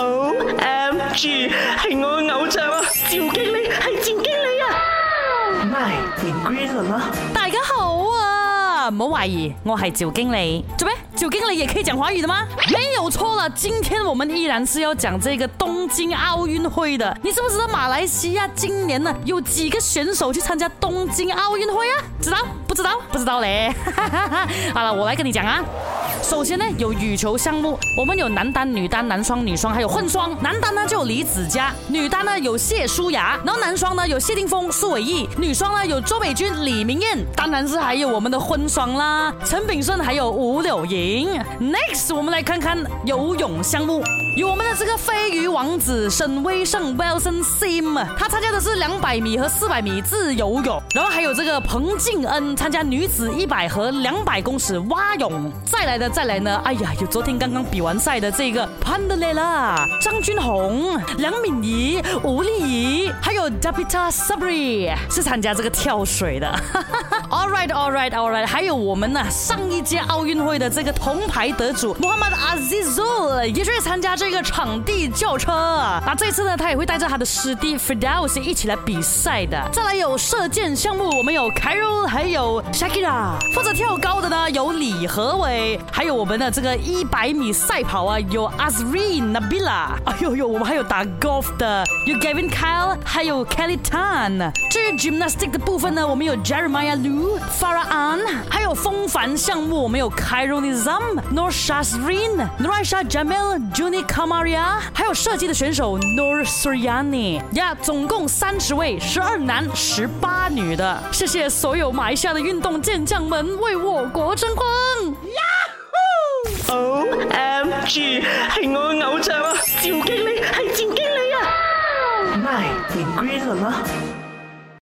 好，M G，系我嘅偶像啊，赵经理系赵经理啊，My Green 啦。大家好啊，唔好怀疑，我系赵经理。做咩？赵经理也可以讲华语的吗？没有错了，今天我们依然是要讲这个东京奥运会的。你知不知道马来西亚今年呢有几个选手去参加东京奥运会啊？知道？不知道？不知道咧。好了，我来跟你讲啊。首先呢，有羽球项目，我们有男单、女单、男双、女双，还有混双。男单呢，就有李梓嘉；女单呢，有谢淑雅；然后男双呢，有谢霆锋、苏伟毅；女双呢，有周美君、李明燕。当然是还有我们的混双啦，陈炳顺还有吴柳莹。Next，我们来看看游泳项目，有我们的这个飞鱼王子沈威胜 （Wilson Sim），他参加的是两百米和四百米自由泳，然后还有这个彭敬恩参加女子一百和两百公尺蛙泳。再来的。再来呢，哎呀，有昨天刚刚比完赛的这个潘德雷拉、张军红、梁敏仪、吴丽仪，还有 Dapita s a b r i 是参加这个跳水的。哈哈 All right, all right, all right。还有我们呢，上一届奥运会的这个铜牌得主 Mohammad Azizul 也去参加这个场地轿车。那这一次呢，他也会带着他的师弟 f i d i s 一起来比赛的。再来有射箭项目，我们有 c a r o l 还有 Shakira。负责跳高的呢有李和伟，还有我们的这个一百米赛跑啊有 Azreen Nabila。哎呦呦，我们还有打 golf 的有 g a v i n Kyle，还有 Kelly Tan。至于 gymnastic 的部分呢，我们有 Jeremiah Lu。Farah An，还有风帆项目，我们有 k a i r o n i z a m n o r s h a z r i n n u r i s h a Jamil，Junikamaria，还有射击的选手 n o r s u r y a n i 呀，总共三十位，十二男十八女的。谢谢所有马来西亚的运动健将们为我国争光！呀呼！Oh MG，系我偶像啊！赵经理，系赵经理呀！My，你 green 了吗？